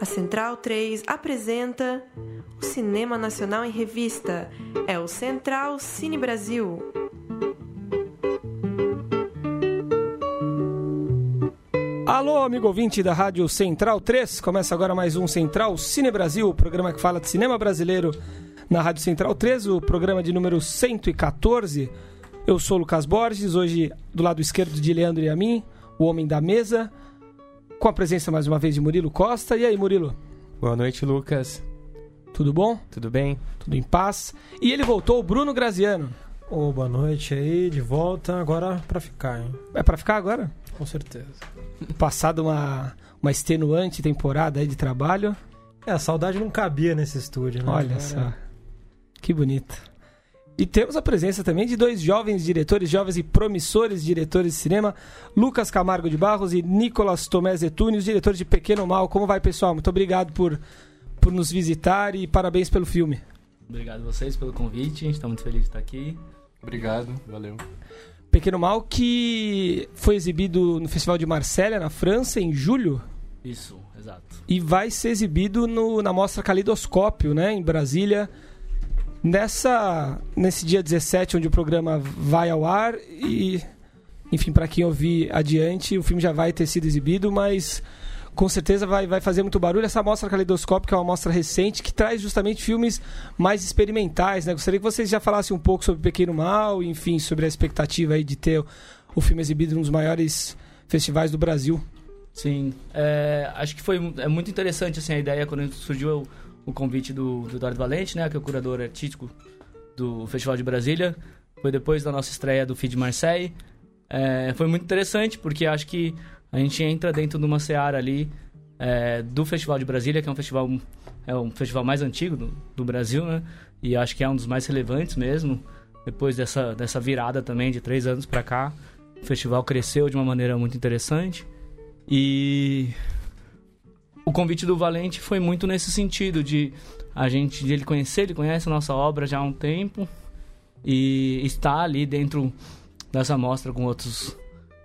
A Central 3 apresenta o Cinema Nacional em Revista. É o Central Cine Brasil. Alô, amigo ouvinte da Rádio Central 3. Começa agora mais um Central Cine Brasil, o programa que fala de cinema brasileiro na Rádio Central 3, o programa de número 114. Eu sou o Lucas Borges, hoje do lado esquerdo de Leandro e a mim, o homem da mesa, com a presença mais uma vez de Murilo Costa. E aí, Murilo? Boa noite, Lucas. Tudo bom? Tudo bem? Tudo em paz. E ele voltou, o Bruno Graziano. Ô, boa noite aí, de volta, agora pra ficar, hein? É pra ficar agora? Com certeza. Passado uma, uma extenuante temporada aí de trabalho. É, a saudade não cabia nesse estúdio, né? Olha Agora- só. Que bonito. E temos a presença também de dois jovens diretores, jovens e promissores diretores de cinema, Lucas Camargo de Barros e Nicolas Tomé Zetuni, os diretores de Pequeno Mal. Como vai, pessoal? Muito obrigado por, por nos visitar e parabéns pelo filme. Obrigado a vocês pelo convite, estamos muito felizes de estar aqui. Obrigado, valeu. Pequeno Mal que foi exibido no Festival de Marsella, na França, em julho, Isso, exato. e vai ser exibido no- na mostra Calidoscópio, né, em Brasília, nessa nesse dia 17, onde o programa vai ao ar e enfim, para quem ouvir adiante, o filme já vai ter sido exibido, mas com certeza vai, vai fazer muito barulho. Essa mostra Calidoscópio, é uma mostra recente, que traz justamente filmes mais experimentais, né? Gostaria que vocês já falassem um pouco sobre Pequeno Mal, enfim, sobre a expectativa aí de ter o, filme exibido num dos maiores festivais do Brasil. Sim, é, acho que foi é muito interessante assim, a ideia quando surgiu o, o convite do, do Eduardo Valente, né, que é o curador artístico do Festival de Brasília. Foi depois da nossa estreia do Feed Marseille. É, foi muito interessante porque acho que a gente entra dentro de uma seara ali é, do Festival de Brasília, que é um festival é um festival mais antigo do, do Brasil, né? E acho que é um dos mais relevantes mesmo. Depois dessa, dessa virada também de três anos pra cá, o festival cresceu de uma maneira muito interessante. E o convite do Valente foi muito nesse sentido de a gente de ele conhecer, ele conhece a nossa obra já há um tempo e está ali dentro dessa mostra com outros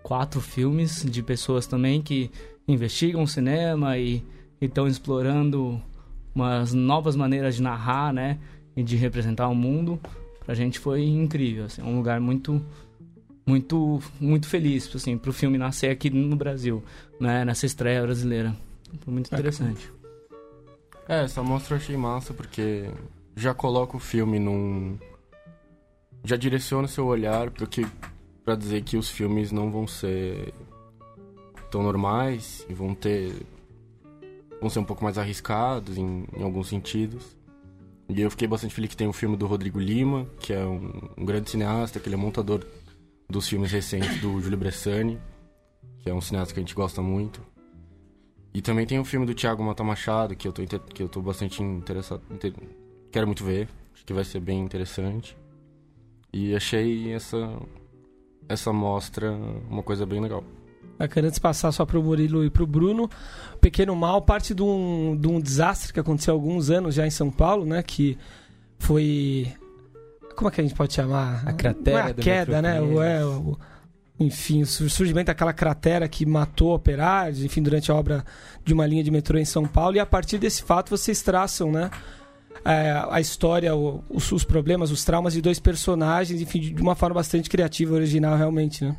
quatro filmes de pessoas também que investigam o cinema e estão explorando umas novas maneiras de narrar, né, e de representar o mundo. Pra gente foi incrível, assim, um lugar muito muito muito feliz assim pro filme nascer aqui no Brasil, né, nessa estreia brasileira. Foi muito interessante. É, essa mostra eu achei massa porque já coloca o filme num. Já direciona o seu olhar pro que. pra dizer que os filmes não vão ser tão normais e vão ter. vão ser um pouco mais arriscados em, em alguns sentidos. E eu fiquei bastante feliz que tem o filme do Rodrigo Lima, que é um, um grande cineasta, que ele é montador dos filmes recentes do Júlio Bressani, que é um cineasta que a gente gosta muito. E também tem o filme do Thiago Mata Machado, que eu tô, inter- que eu tô bastante interessado. inter- Quero muito ver. Acho que vai ser bem interessante. E achei essa, essa mostra uma coisa bem legal. Bacana, antes de passar só pro Murilo e pro Bruno, Pequeno Mal parte de um, de um desastre que aconteceu há alguns anos já em São Paulo, né? Que foi. Como é que a gente pode chamar? A cratera Não é a do queda, né? O, é, o- enfim, o sur- surgimento daquela cratera que matou operários, enfim, durante a obra de uma linha de metrô em São Paulo. E a partir desse fato vocês traçam, né? é, a história, os, os problemas, os traumas de dois personagens, enfim, de uma forma bastante criativa, original, realmente, né?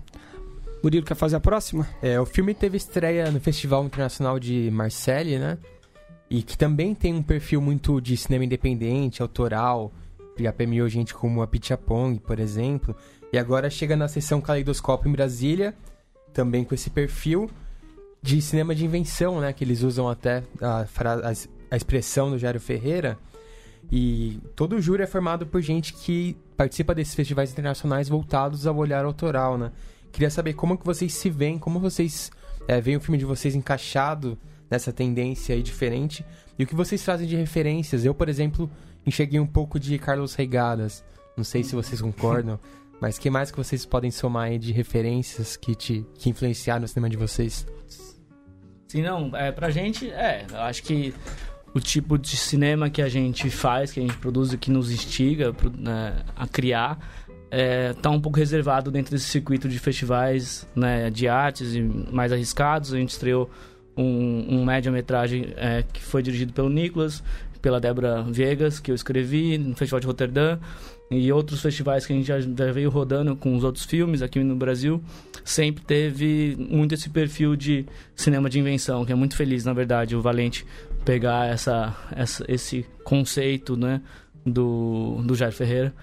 Murilo, quer fazer a próxima? É, o filme teve estreia no Festival Internacional de Marseille, né? E que também tem um perfil muito de cinema independente, autoral. Já premiou gente como a Pichapong, por exemplo. E agora chega na sessão Caleidoscópio em Brasília, também com esse perfil de cinema de invenção, né? Que eles usam até a, a a expressão do Jairo Ferreira. E todo o júri é formado por gente que participa desses festivais internacionais voltados ao olhar autoral, né? Queria saber como que vocês se veem, como vocês é, veem o filme de vocês encaixado nessa tendência aí diferente e o que vocês trazem de referências. Eu, por exemplo, enxerguei um pouco de Carlos Reigadas. Não sei se vocês concordam, mas que mais que vocês podem somar aí de referências que te que influenciaram no cinema de vocês? Sim, não, é, pra gente, é, eu acho que o tipo de cinema que a gente faz, que a gente produz e que nos instiga né, a criar, é, tá um pouco reservado dentro desse circuito de festivais né, de artes mais arriscados. A gente estreou um, um média-metragem é, que foi dirigido pelo Nicolas, pela Débora Viegas, que eu escrevi no Festival de Roterdã e outros festivais que a gente já, veio rodando com os outros filmes aqui no Brasil, sempre teve muito esse perfil de cinema de invenção, que é muito feliz, na verdade, o Valente pegar essa, essa esse conceito né, do, do Jair Ferreira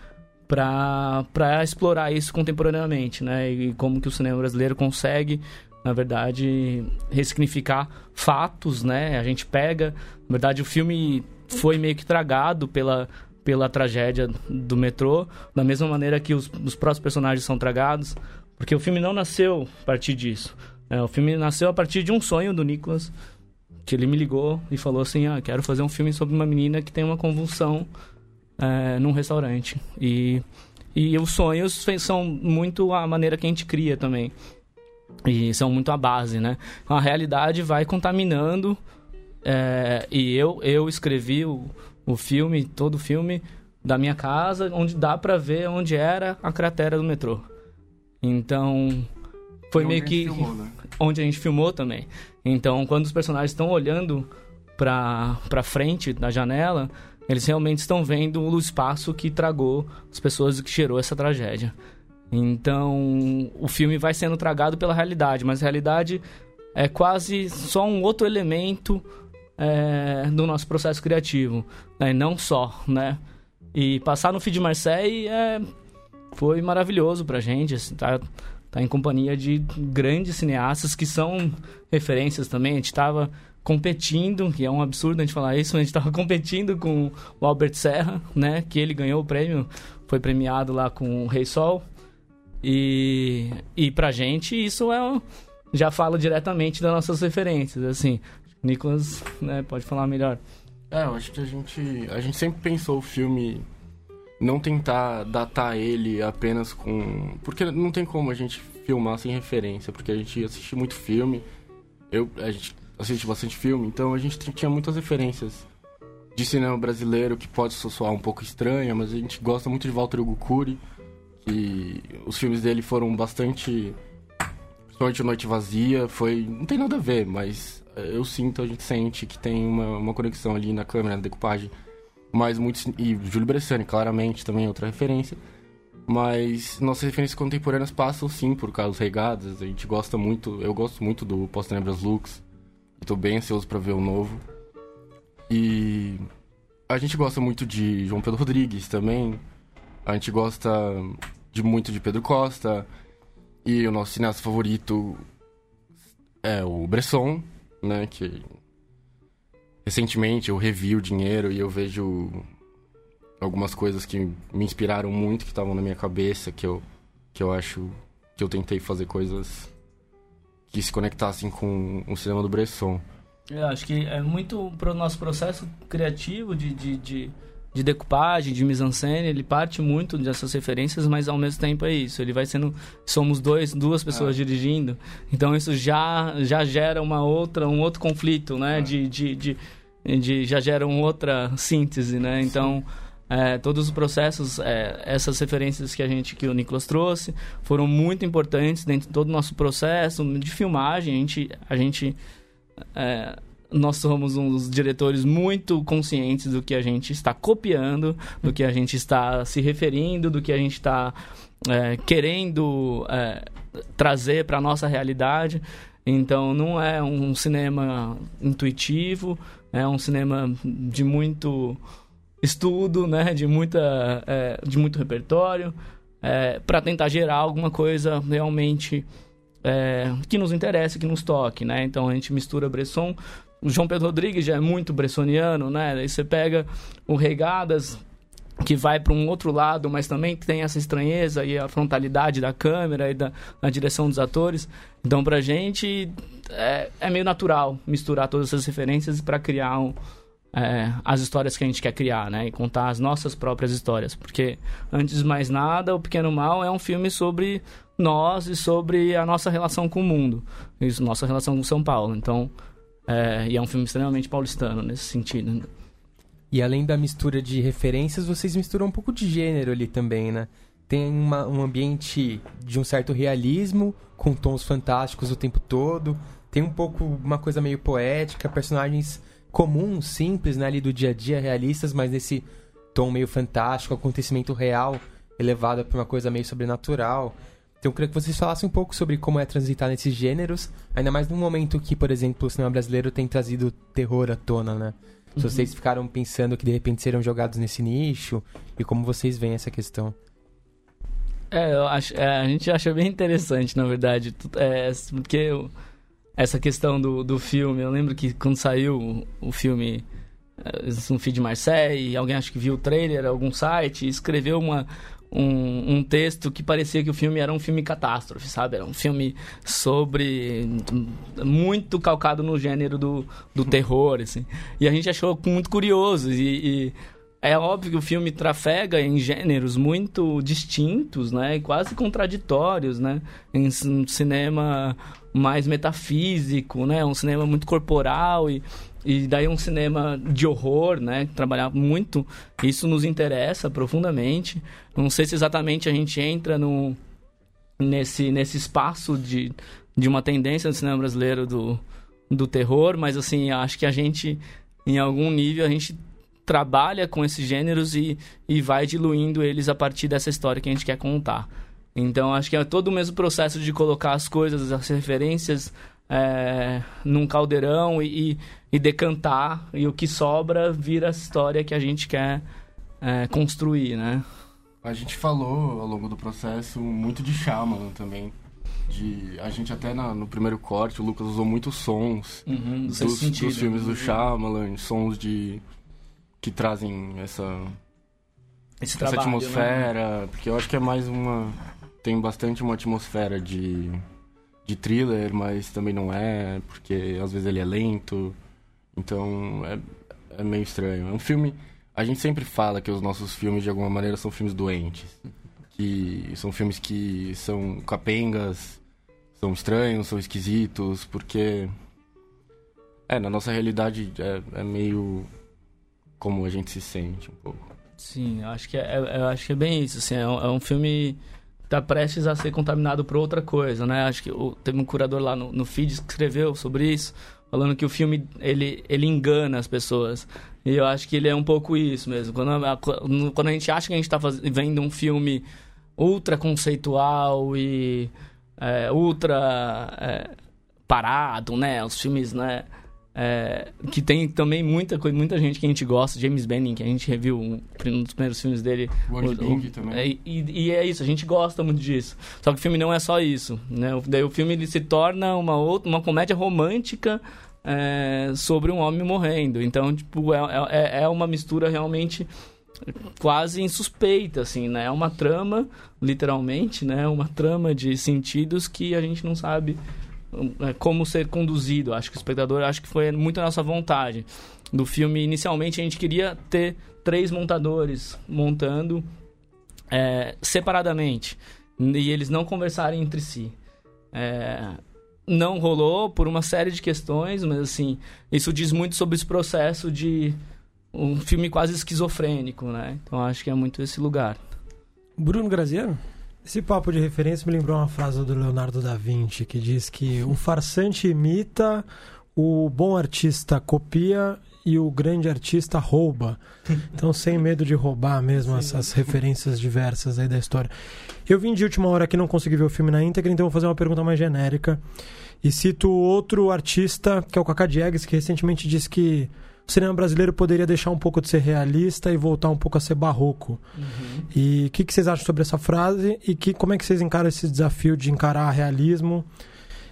para explorar isso contemporaneamente, né? E como que o cinema brasileiro consegue, na verdade, ressignificar fatos, né? A gente pega, na verdade, o filme foi meio que tragado pela pela tragédia do metrô, da mesma maneira que os, os próprios personagens são tragados, porque o filme não nasceu a partir disso. É, o filme nasceu a partir de um sonho do Nicholas, que ele me ligou e falou assim, ah, quero fazer um filme sobre uma menina que tem uma convulsão é, num restaurante. E, e os sonhos são muito a maneira que a gente cria também. E são muito a base, né? A realidade vai contaminando. É, e eu, eu escrevi o, o filme, todo o filme, da minha casa, onde dá pra ver onde era a cratera do metrô. Então, foi meio que. Filmou, né? Onde a gente filmou também. Então, quando os personagens estão olhando pra, pra frente da janela, eles realmente estão vendo o espaço que tragou as pessoas que gerou essa tragédia. Então, o filme vai sendo tragado pela realidade, mas a realidade é quase só um outro elemento é, do nosso processo criativo, né? não só, né? E passar no Feed Marseille é, foi maravilhoso pra gente, assim, tá, tá em companhia de grandes cineastas que são referências também, a gente tava competindo, que é um absurdo a gente falar isso, a gente estava competindo com o Albert Serra, né, que ele ganhou o prêmio, foi premiado lá com o Rei Sol. E, e pra gente isso é já fala diretamente das nossas referências, assim. Nicolas, né, pode falar melhor. É, eu acho que a gente a gente sempre pensou o filme não tentar datar ele apenas com porque não tem como a gente filmar sem referência, porque a gente assiste muito filme. Eu a gente assiste bastante filme, então a gente tinha muitas referências de cinema brasileiro que pode soar um pouco estranha, mas a gente gosta muito de Walter Hugo que os filmes dele foram bastante principalmente Noite Vazia, foi não tem nada a ver, mas eu sinto, a gente sente que tem uma, uma conexão ali na câmera, na decupagem, mas muito e Júlio Bressani, claramente também é outra referência. Mas nossas referências contemporâneas passam sim por Carlos Regadas. A gente gosta muito, eu gosto muito do Post Tenebras Lux. Estou bem ansioso para ver o novo. E a gente gosta muito de João Pedro Rodrigues também. A gente gosta de muito de Pedro Costa. E o nosso cineasta favorito é o Bresson, né? Que recentemente eu revi o dinheiro e eu vejo algumas coisas que me inspiraram muito, que estavam na minha cabeça, que eu, que eu acho que eu tentei fazer coisas que se conectassem com o cinema do Bresson. Eu acho que é muito pro nosso processo criativo de, de, de, de decupagem, de mise-en-scène, ele parte muito dessas referências, mas ao mesmo tempo é isso. Ele vai sendo... Somos dois, duas pessoas é. dirigindo, então isso já, já gera uma outra, um outro conflito, né? É. De, de, de, de, já gera uma outra síntese, né? Então... É, todos os processos, é, essas referências que a gente, que o Nicolas trouxe, foram muito importantes dentro de todo o nosso processo de filmagem. A gente, a gente é, nós somos uns diretores muito conscientes do que a gente está copiando, do que a gente está se referindo, do que a gente está é, querendo é, trazer para a nossa realidade. Então, não é um cinema intuitivo, é um cinema de muito estudo, né, de, muita, é, de muito repertório, é, para tentar gerar alguma coisa realmente é, que nos interesse, que nos toque, né? Então a gente mistura Bresson. O João Pedro Rodrigues já é muito bressoniano, né? Aí você pega o Regadas, que vai para um outro lado, mas também tem essa estranheza e a frontalidade da câmera e da, direção dos atores. Então, pra gente, é, é meio natural misturar todas essas referências para criar um, é, as histórias que a gente quer criar, né? E contar as nossas próprias histórias. Porque, antes de mais nada, O Pequeno Mal é um filme sobre nós e sobre a nossa relação com o mundo. Isso, nossa relação com São Paulo. Então, é, e é um filme extremamente paulistano nesse sentido. E além da mistura de referências, vocês misturam um pouco de gênero ali também, né? tem uma, um ambiente de um certo realismo, com tons fantásticos o tempo todo. Tem um pouco uma coisa meio poética, personagens comuns, simples, né, ali do dia a dia, realistas, mas nesse tom meio fantástico, acontecimento real, elevado para uma coisa meio sobrenatural. Então eu queria que vocês falassem um pouco sobre como é transitar nesses gêneros, ainda mais num momento que, por exemplo, o cinema brasileiro tem trazido terror à tona, né? Se Uhum. vocês ficaram pensando que de repente serão jogados nesse nicho e como vocês veem essa questão. É, eu acho, é, a gente acha bem interessante, na verdade. É, porque o- essa questão do, do filme, eu lembro que quando saiu o, o filme é, no feed de Marseille, alguém acho que viu o trailer, algum site, escreveu uma, um, um texto que parecia que o filme era um filme catástrofe, sabe? Era um filme sobre. muito calcado no gênero do, do terror, assim. E a gente achou muito curioso. E, e é óbvio que o filme trafega em gêneros muito distintos, né? E quase contraditórios, né? Em um cinema mais metafísico, né? Um cinema muito corporal e, e daí um cinema de horror, né? Trabalhar muito. Isso nos interessa profundamente. Não sei se exatamente a gente entra no, nesse, nesse espaço de, de uma tendência no cinema brasileiro do, do terror, mas assim, acho que a gente, em algum nível, a gente trabalha com esses gêneros e, e vai diluindo eles a partir dessa história que a gente quer contar. Então, acho que é todo o mesmo processo de colocar as coisas, as referências é, num caldeirão e, e, e decantar, e o que sobra vira a história que a gente quer é, construir, né? A gente falou ao longo do processo muito de Shyamalan também. De, a gente até na- no primeiro corte, o Lucas usou muitos sons Uhum, dos, dos filmes do Shyamalan, sons de que trazem essa, Esse essa trabalho, né? atmosfera, porque eu acho que é mais uma tem bastante uma atmosfera de de thriller, mas também não é, porque às vezes ele é lento. Então é, é meio estranho. É um filme. A gente sempre fala que os nossos filmes, de alguma maneira, são filmes doentes. Que são filmes que são capengas, são estranhos, são esquisitos, porque. É, na nossa realidade é, é meio como a gente se sente um pouco. Sim, acho que é, é- eu acho que é bem isso. Assim, é, um, é um filme que tá prestes a ser contaminado por outra coisa, né? Acho que o- teve um curador lá no, no feed que escreveu sobre isso, falando que o filme ele, ele engana as pessoas. E eu acho que ele é um pouco isso mesmo. Quando a, quando a gente acha que a gente está vendo um filme ultra conceitual e é, ultra é, parado, né? Os filmes, né? É, que tem também muita coisa, muita gente que a gente gosta, James Benning, que a gente reviu um, um dos primeiros filmes dele. O O- também. é, e, e é isso, a gente gosta muito disso. Só que o filme não é só isso, né? O- Daí o filme ele se torna uma outra, uma comédia romântica é, sobre um homem morrendo. Então, tipo, é, é, é uma mistura realmente quase insuspeita, assim, né? É uma trama, literalmente, né? Uma trama de sentidos que a gente não sabe é, como ser conduzido. Acho que o espectador, acho que foi muito a nossa vontade do filme. Inicialmente a gente queria ter três montadores montando é, separadamente e eles não conversarem entre si. É, não rolou por uma série de questões, mas assim, isso diz muito sobre esse processo de um filme quase esquizofrênico, né? Então acho que é muito esse lugar. Bruno Graziano? Esse papo de referência me lembrou uma frase do Leonardo da Vinci que diz que o farsante imita, o bom artista copia e o grande artista rouba. Então, sem medo de roubar mesmo essas referências diversas aí da história. Eu vim de última hora que não consegui ver o filme na íntegra, então vou fazer uma pergunta mais genérica. E cito outro artista, que é o Cacá Diegues, que recentemente disse que o cinema brasileiro poderia deixar um pouco de ser realista e voltar um pouco a ser barroco. E o que, que vocês acham sobre essa frase e que, como é que vocês encaram esse desafio de encarar realismo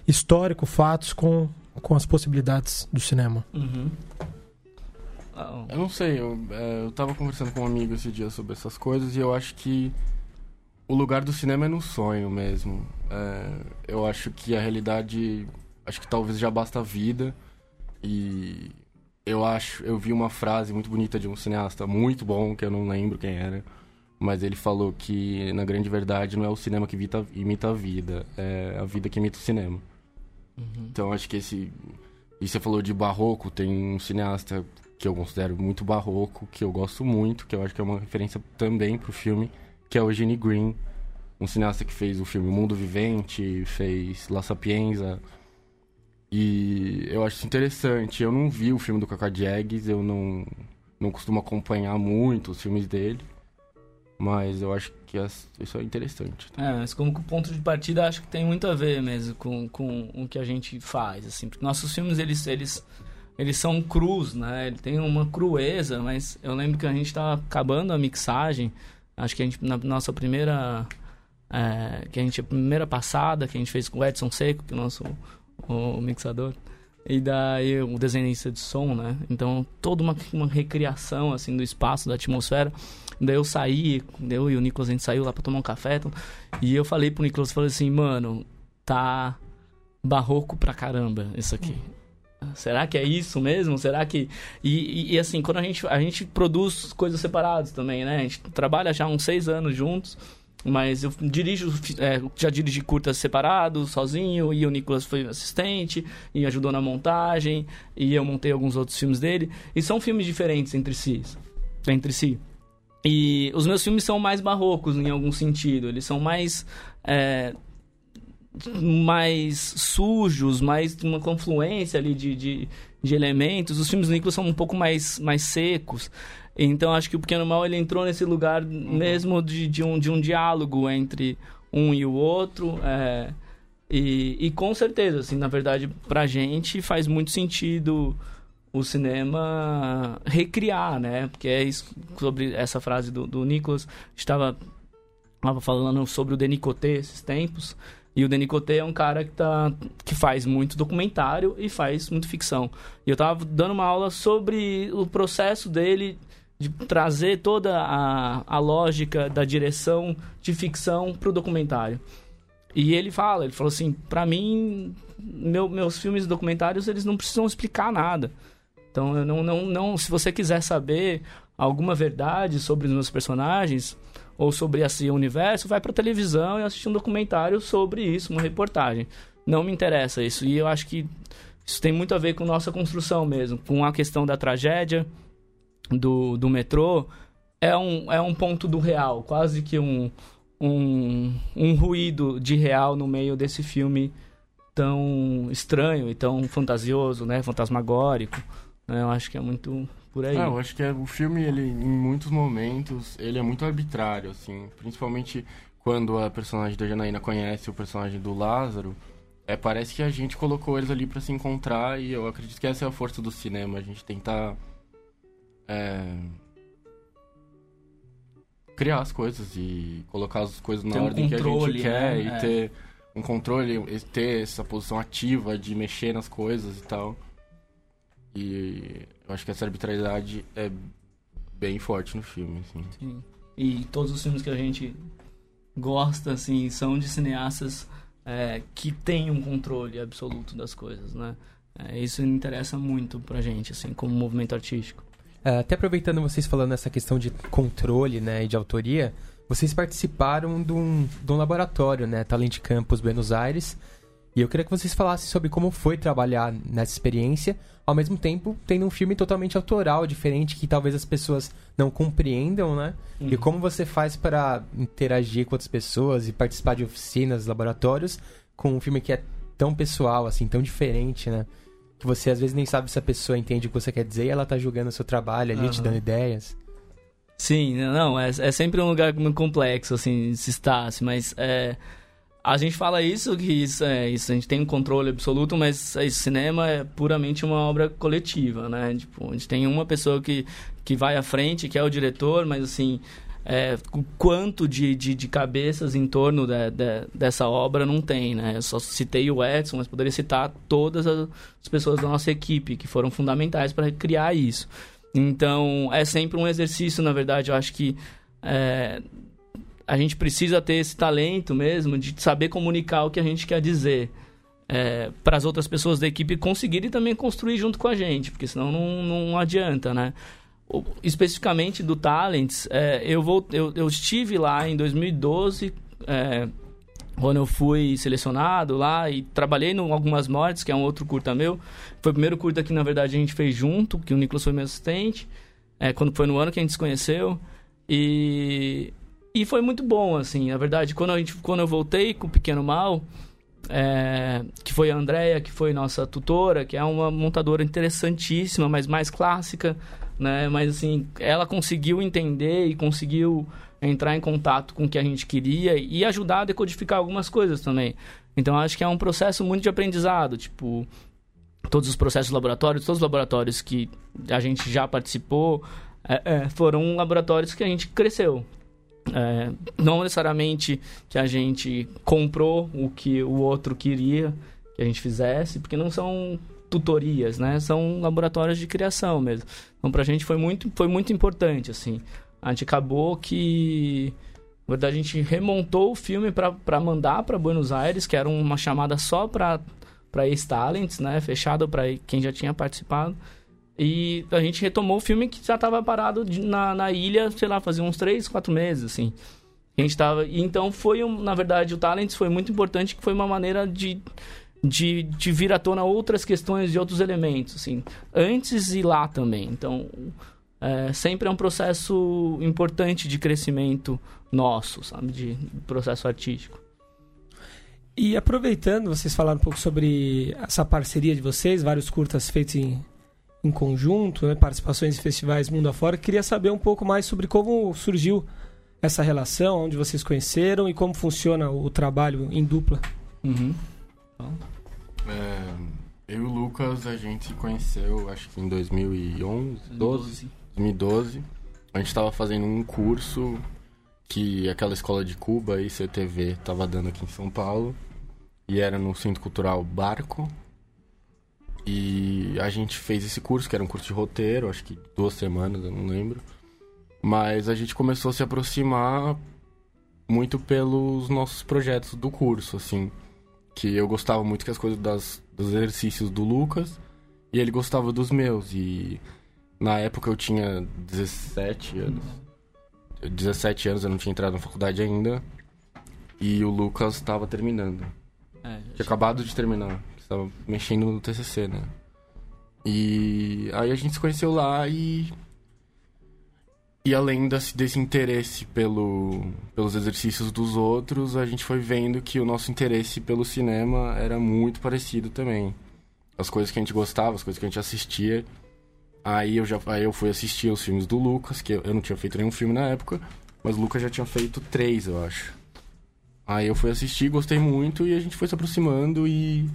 histórico, fatos com, com as possibilidades do cinema? Uhum. Ah, Eu não sei, eu, é, eu tava conversando com um amigo esse dia sobre essas coisas e eu acho que o lugar do cinema é no sonho mesmo. É, eu acho que a realidade, acho que talvez já basta a vida e eu acho, eu vi uma frase muito bonita de um cineasta muito bom, que eu não lembro quem era, mas ele falou que na grande verdade não é o cinema que imita, imita a vida, é a vida que imita o cinema. uhum. Então acho que esse. E você falou de barroco, tem um cineasta que eu considero muito barroco, que eu gosto muito, que eu acho que é uma referência também pro filme, que é o Eugene Green, um cineasta que fez o filme Mundo Vivente, fez La Sapienza. E eu acho isso interessante. Eu não vi o filme do Kaká Jags, eu não, não costumo acompanhar muito os filmes dele. Mas eu acho que isso é interessante. É, mas como ponto de partida acho que tem muito a ver mesmo com, com o que a gente faz, assim. Porque nossos filmes, eles, eles, eles são crus, né? Ele tem uma crueza, mas eu lembro que a gente estava acabando a mixagem. Acho que a gente, na nossa primeira... É, que a gente, a primeira passada que a gente fez com o Edson Seco, que é o nosso o mixador. E daí o desenhista de som, né? Então toda uma, uma recriação assim do espaço, da atmosfera. Daí eu saí, eu e o Nicolas a gente saiu lá pra tomar um café. Então, e eu falei pro Nicolas, falei assim, mano, tá barroco pra caramba isso aqui. Será que é isso mesmo? Será que. E, e, e, assim, quando a gente, a gente produz coisas separadas também, né? A gente trabalha já uns seis anos juntos. Mas eu dirijo, é, já dirigi curtas separado, sozinho, e o Nicolas foi assistente, e ajudou na montagem, e eu montei alguns outros filmes dele. E são filmes diferentes entre si. Entre si. E os meus filmes são mais barrocos em algum sentido. Eles são mais. É, mais sujos, mais uma confluência ali de, de, de elementos. Os filmes do Nicolas são um pouco mais, mais secos. Então acho que o Pequeno Mal ele entrou nesse lugar uhum. mesmo de, de, um, de um diálogo entre um e o outro. É, e, e com certeza, assim, na verdade, pra gente faz muito sentido o cinema recriar, né? Porque é isso, sobre essa frase do, do Nicolas, estava, estava falando sobre o Denicoté esses tempos. E o Denicoté é um cara que, tá, que faz muito documentário e faz muito ficção. E eu estava dando uma aula sobre o processo dele de trazer toda a, a lógica da direção de ficção para o documentário. E ele fala, ele falou assim, para mim, meu, meus filmes documentários, eles não precisam explicar nada. Então, eu não, não, não, se você quiser saber alguma verdade sobre os meus personagens ou sobre esse universo, vai para televisão e assiste um documentário sobre isso, uma reportagem. Não me interessa isso. E eu acho que isso tem muito a ver com nossa construção mesmo, com a questão da tragédia, do, do metrô é um, é um ponto do real, quase que um, um, um ruído de real no meio desse filme tão estranho e tão fantasioso, né? Fantasmagórico. Né? Eu acho que é muito por aí. É, eu acho que é, o filme, ele, em muitos momentos, ele é muito arbitrário, assim. Principalmente quando a personagem da Janaína conhece o personagem do Lázaro. É, parece que a gente colocou eles ali para se encontrar e eu acredito que essa é a força do cinema. A gente tentar é, criar as coisas e colocar as coisas na ter ordem um controle, que a gente quer né? e é. ter um controle, ter essa posição ativa de mexer nas coisas e tal. E eu acho que essa arbitrariedade é bem forte no filme, assim. Sim. E todos os filmes que a gente gosta, assim, são de cineastas é, que têm um controle absoluto das coisas, né? É, isso interessa muito pra gente, assim, como movimento artístico. É, até aproveitando vocês falando essa questão de controle né, e de autoria, vocês participaram de um, de um laboratório, né, Talent Campus Buenos Aires, e eu queria que vocês falassem sobre como foi trabalhar nessa experiência, ao mesmo tempo tendo um filme totalmente autoral, diferente, que talvez as pessoas não compreendam, né? Uhum. E como você faz para interagir com outras pessoas e participar de oficinas, laboratórios, com um filme que é tão pessoal, assim, tão diferente, né? Que você às vezes nem sabe se a pessoa entende o que você quer dizer e ela tá julgando o seu trabalho ali, uhum. te dando ideias. Sim, não, é, é sempre um lugar muito complexo, assim, se está, assim, mas é, a gente fala isso, que isso, é, isso, a gente tem um controle absoluto, mas esse cinema é puramente uma obra coletiva, né? Tipo, a gente tem uma pessoa que, que vai à frente, que é o diretor, mas assim, é, o quanto de, de, de, cabeças em torno de, de, dessa obra não tem, né? Eu só citei o Edson, mas poderia citar todas as pessoas da nossa equipe que foram fundamentais para criar isso. Então, é sempre um exercício, na verdade, eu acho que é, a gente precisa ter esse talento mesmo de saber comunicar o que a gente quer dizer. É, para as outras pessoas da equipe conseguirem também construir junto com a gente, porque senão não, não adianta, né? Especificamente do Talents, é, eu, vou, eu, eu, estive lá em 2012, é, quando eu fui selecionado lá e trabalhei em Algumas Mortes, que é um outro curta meu. Foi o primeiro curta que, na verdade, a gente fez junto, que o Nicolas foi meu assistente, é, quando foi no ano que a gente se conheceu. E E foi muito bom, assim, na verdade, quando, a gente, quando eu voltei com o Pequeno Mal, é, que foi a Andrea, que foi nossa tutora, que é uma montadora interessantíssima, mas mais clássica, né? Mas assim, ela conseguiu entender e conseguiu entrar em contato com o que a gente queria e ajudar a decodificar algumas coisas também. Então acho que é um processo muito de aprendizado, tipo, todos os processos laboratórios, todos os laboratórios que a gente já participou, é, é, foram laboratórios que a gente cresceu. É, não necessariamente que a gente comprou o que o outro queria que a gente fizesse, porque não são tutorias, né? São laboratórios de criação mesmo. Então, pra gente foi muito, foi muito importante, assim. A gente acabou que... Na verdade, a gente remontou o filme para mandar para Buenos Aires, que era uma chamada só para para ex-talents, né? Fechado para quem já tinha participado. E a gente retomou o filme que já estava parado na, na ilha, sei lá, fazia uns três, quatro meses, assim. A gente tava... Então foi, um, na verdade, o Talents foi muito importante, que foi uma maneira de, de, de vir à tona outras questões e outros elementos, assim. Antes e lá também. Então, é, sempre é um processo importante de crescimento nosso, sabe? De, de processo artístico. E aproveitando, vocês falaram um pouco sobre essa parceria de vocês, vários curtas feitos em em conjunto, né, participações em festivais mundo afora. Queria saber um pouco mais sobre como surgiu essa relação, onde vocês conheceram e como funciona o trabalho em dupla. Uhum. É, eu e o Lucas, a gente se conheceu, acho que em 2011, 12, 2012. A gente estava fazendo um curso que aquela escola de Cuba, ICTV, estava dando aqui em São Paulo. E era no Centro Cultural Barco, e a gente fez esse curso, que era um curso de roteiro, acho que duas semanas, eu não lembro. Mas a gente começou a se aproximar muito pelos nossos projetos do curso, assim. Que eu gostava muito que as coisas das, dos exercícios do Lucas e ele gostava dos meus. E na época eu tinha 17 anos. 17 anos, eu não tinha entrado na faculdade ainda. E o Lucas estava terminando. É, tinha acabado de terminar estava mexendo no TCC, né? E aí a gente se conheceu lá e e além desse, desse interesse pelo, pelos exercícios dos outros, a gente foi vendo que o nosso interesse pelo cinema era muito parecido também. As coisas que a gente gostava, as coisas que a gente assistia. Aí eu já aí eu fui assistir os filmes do Lucas, que eu, não tinha feito nenhum filme na época, mas o Lucas já tinha feito três, eu acho. Aí eu fui assistir, gostei muito e a gente foi se aproximando e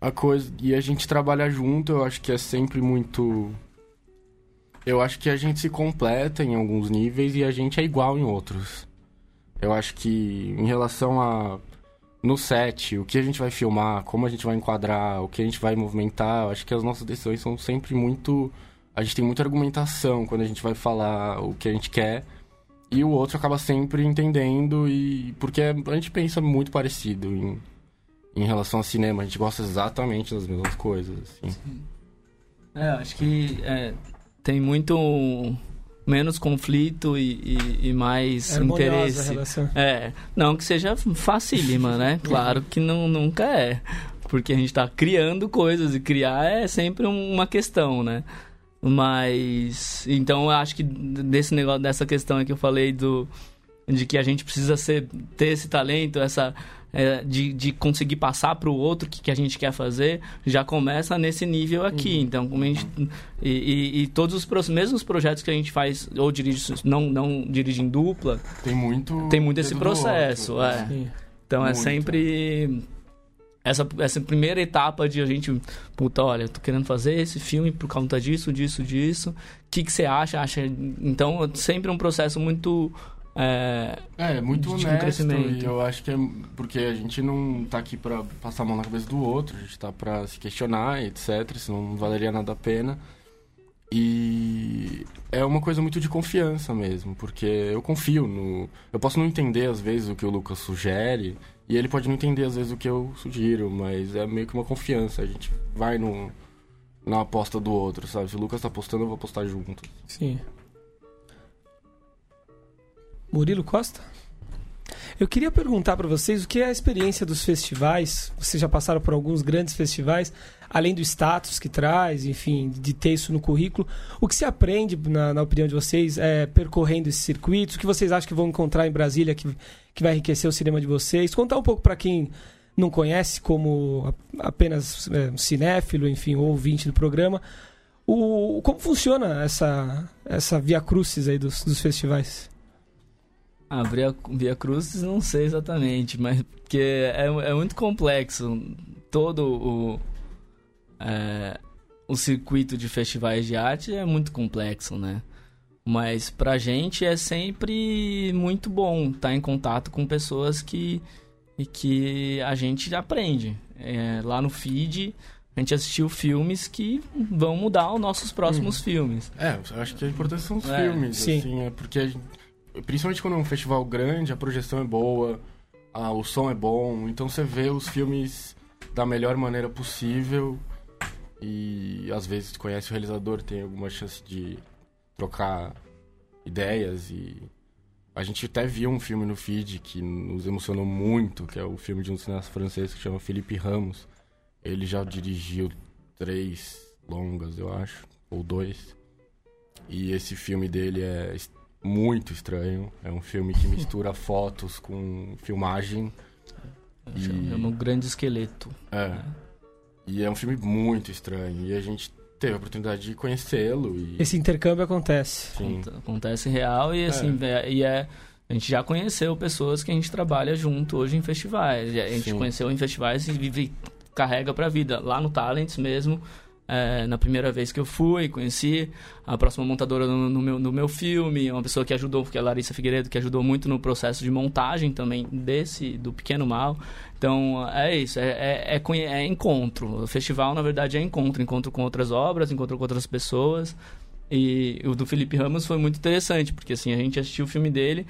a coisa e a gente trabalha junto, eu acho que é sempre muito eu acho que a gente se completa em alguns níveis e a gente é igual em outros. Eu acho que em relação a no set, o que a gente vai filmar, como a gente vai enquadrar, o que a gente vai movimentar, eu acho que as nossas decisões são sempre muito a gente tem muita argumentação quando a gente vai falar o que a gente quer e o outro acaba sempre entendendo e porque a gente pensa muito parecido em em relação ao cinema. A gente gosta exatamente das mesmas coisas, assim. É, acho que é, tem muito menos conflito e, e, e mais é interesse. É, não que seja facílima, né? Claro que não, nunca é. Porque a gente está criando coisas e criar é sempre uma questão, né? Mas então eu acho que desse negócio dessa questão que eu falei do de que a gente precisa ser ter esse talento, essa é, de, de conseguir passar para o outro o que, que a gente quer fazer, já começa nesse nível aqui. Uhum. Então, como a gente, e, e, e, todos os mesmos projetos que a gente faz, ou dirige, não, não dirige em dupla, tem muito, tem muito esse processo. Outro, é. Então, é muito. é sempre essa, essa primeira etapa de a gente, puta, olha, eu tô querendo fazer esse filme por conta disso, disso, disso. O que, que você acha? acha? Então, sempre um processo muito é, é, muito de, honesto, crescimento. eu acho que é porque a gente não tá aqui para passar a mão na cabeça do outro, a gente tá para se questionar, etc, senão não valeria nada a pena. E é uma coisa muito de confiança mesmo, porque eu confio no. Eu posso não entender às vezes o que o Lucas sugere, e ele pode não entender às vezes o que eu sugiro, mas é meio que uma confiança. A gente vai no, na aposta do outro, sabe? Se o Lucas tá apostando, eu vou apostar junto. Sim. Murilo Costa? Eu queria perguntar para vocês o que é a experiência dos festivais. Vocês já passaram por alguns grandes festivais, além do status que traz, enfim, de ter isso no currículo. O que se aprende, na, na opinião de vocês, é, percorrendo esses circuitos? O que vocês acham que vão encontrar em Brasília que, que vai enriquecer o cinema de vocês? Contar um pouco para quem não conhece, como apenas é, cinéfilo, enfim, ou ouvinte do programa, o, como funciona essa, essa via crucis aí dos, dos festivais? Ah, via, via crucis não sei exatamente, mas porque é, é muito complexo. Todo o, é, o circuito de festivais de arte é muito complexo, né? Mas pra gente é sempre muito bom estar em contato com pessoas que, que a gente aprende. É, lá no feed a gente assistiu filmes que vão mudar os nossos próximos uhum. filmes. É, eu acho que a importância são os é, filmes, sim. assim, é porque gente, principalmente quando é um festival grande, a projeção é boa, a, o som é bom, então você vê os filmes da melhor maneira possível e às vezes conhece o realizador, tem alguma chance de trocar ideias e a gente até viu um filme no feed que nos emocionou muito, que é o filme de um cineasta francês que chama Felipe Ramos ele já dirigiu três longas, eu acho, ou dois. E esse filme dele é muito estranho. É um filme que mistura fotos com filmagem. E... É um grande esqueleto. É. Né? E é um filme muito estranho. E a gente teve a oportunidade de conhecê-lo. E... Esse intercâmbio acontece. Sim. Acontece real e assim, é. e é. A gente já conheceu pessoas que a gente trabalha junto hoje em festivais. A gente Sim. conheceu em festivais e vive carrega para a vida. Lá no Talents mesmo, é, na primeira vez que eu fui, conheci a próxima montadora no, no, meu, no meu filme, uma pessoa que ajudou, que é a Larissa Figueiredo, que ajudou muito no processo de montagem também desse, do Pequeno Mal. Então, é isso, é, é, é, é encontro. O festival, na verdade, é encontro. Encontro com outras obras, encontro com outras pessoas. E o do Felipe Ramos foi muito interessante, porque assim, a gente assistiu o filme dele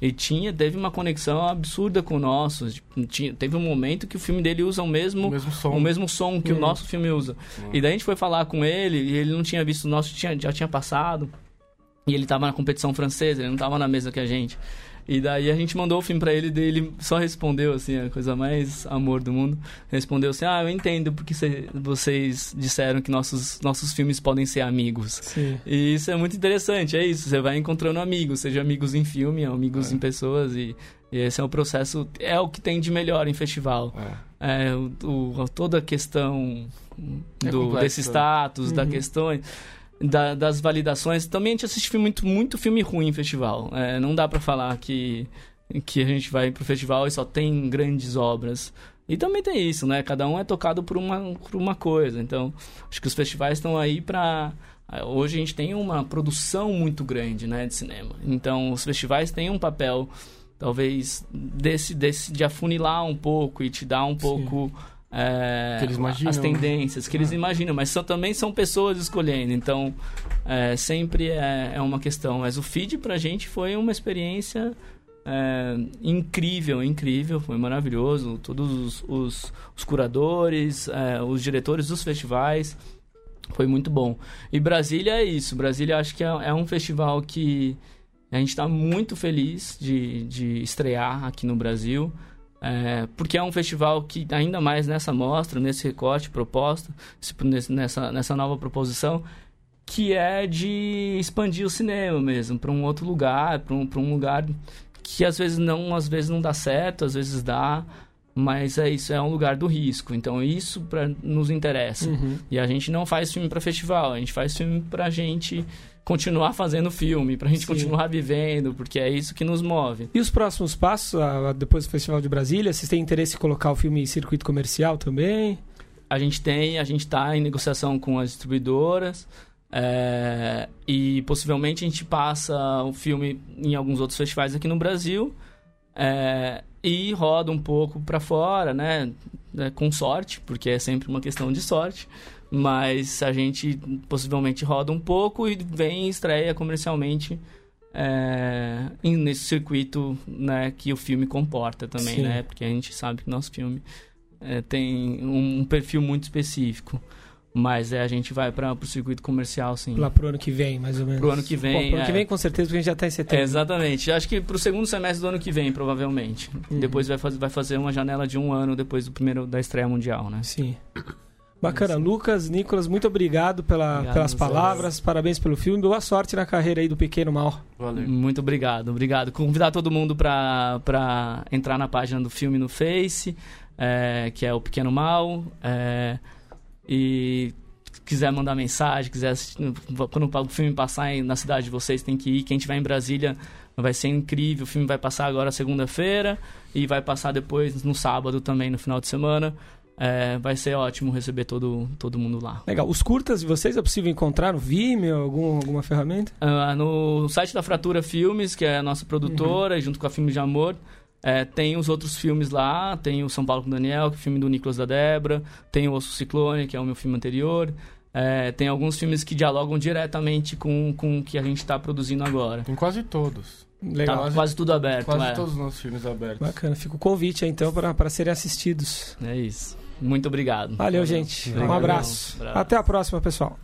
e tinha, teve uma conexão absurda com o nosso. Tinha, teve um momento que o filme dele usa o mesmo, o mesmo som, o mesmo som que uhum. o nosso filme usa. Uhum. E daí a gente foi falar com ele e ele não tinha visto o nosso, tinha, já tinha passado. E ele estava na competição francesa, ele não estava na mesa que a gente. E daí a gente mandou o filme para ele e ele só respondeu, assim, a coisa mais amor do mundo. Respondeu assim, ah, eu entendo porque cê, vocês disseram que nossos, nossos filmes podem ser amigos. Sim. E isso é muito interessante, é isso. Você vai encontrando amigos, seja amigos em filme, amigos é. em pessoas e, e, esse é o processo, é o que tem de melhor em festival. É. é o, o, toda a questão é do, desse status, uhum. da questão da, das validações. Também a gente assiste muito, muito filme ruim em festival. É, não dá para falar que, que a gente vai pro festival e só tem grandes obras. E também tem isso, né? Cada um é tocado por uma, por uma coisa. Então, acho que os festivais estão aí para Hoje a gente tem uma produção muito grande, né, de cinema. Então, os festivais têm um papel, talvez, desse, desse de afunilar um pouco e te dar um Sim. É, as tendências que eles ah. imaginam, mas são, também são pessoas escolhendo, então é, sempre é, é, uma questão. Mas o feed pra gente foi uma experiência é, incrível, incrível, foi maravilhoso. Todos os, os, os curadores, é, os diretores dos festivais, foi muito bom. E Brasília é isso, Brasília acho que é, é um festival que a gente está muito feliz de, de estrear aqui no Brasil. É, porque é um festival que, ainda mais nessa mostra, nesse recorte proposta, nessa, nessa nova proposição, que é de expandir o cinema mesmo para um outro lugar, para um, um lugar que às vezes não às vezes não dá certo, às vezes dá, mas é isso, é um lugar do risco. Então isso pra, nos interessa. Uhum. E a gente não faz filme para festival, a gente faz filme para gente continuar fazendo filme, pra gente Sim. continuar vivendo, porque é isso que nos move. E os próximos passos, depois do Festival de Brasília, vocês têm interesse em colocar o filme em circuito comercial também? A gente tem, a gente está em negociação com as distribuidoras. É, e possivelmente a gente passa o filme em alguns outros festivais aqui no Brasil é, e roda um pouco para fora, né? É, com sorte, porque é sempre uma questão de sorte mas a gente possivelmente roda um pouco e vem e estreia comercialmente é, nesse circuito né, que o filme comporta também, Sim. né? Porque a gente sabe que nosso filme é, tem um, perfil muito específico. Mas é, a gente vai para o circuito comercial, sim. Lá pro ano que vem, mais ou menos. Pro ano que vem, Bom, pro ano é. que vem, com certeza, porque a gente já tá em É, setembro. exatamente. Acho que pro segundo semestre do ano que vem, provavelmente. Uhum. Depois vai fazer, vai fazer uma janela de um ano depois do primeiro da estreia mundial, né? Sim. Bacana. Lucas, Nicolas, muito obrigado pela, Obrigado pelas palavras. Parabéns pelo filme. Boa sorte na carreira aí do Pequeno Mal. Valeu. Muito obrigado, obrigado. Convidar todo mundo pra entrar na página do filme no Face, é, que é o Pequeno Mal. é, e se quiser mandar mensagem, quiser assistir, quando o filme passar na cidade de vocês, tem que ir. Quem estiver em Brasília vai ser incrível. O filme vai passar agora segunda-feira e vai passar depois no sábado também, no final de semana. É, vai ser ótimo receber todo, todo mundo lá. Legal. Os curtas de vocês é possível encontrar no Vimeo, algum, alguma ferramenta? Ah, no site da Fratura Filmes, que é a nossa produtora, Uhum. junto com a Filme de Amor, é, tem os outros filmes lá. Tem o São Paulo com Daniel, que é o filme do Nicolas da Débora. Tem o Osso Ciclone, que é o meu filme anterior. É, tem alguns filmes que dialogam diretamente com, com o que a gente está produzindo agora. Tem quase todos. Legal. Tá Quase- quase tudo aberto, Quase é. todos os nossos filmes abertos. Bacana. Fica o convite então para para serem assistidos. É isso. Muito obrigado. Valeu, gente. Um. Abraço. Até a próxima, pessoal.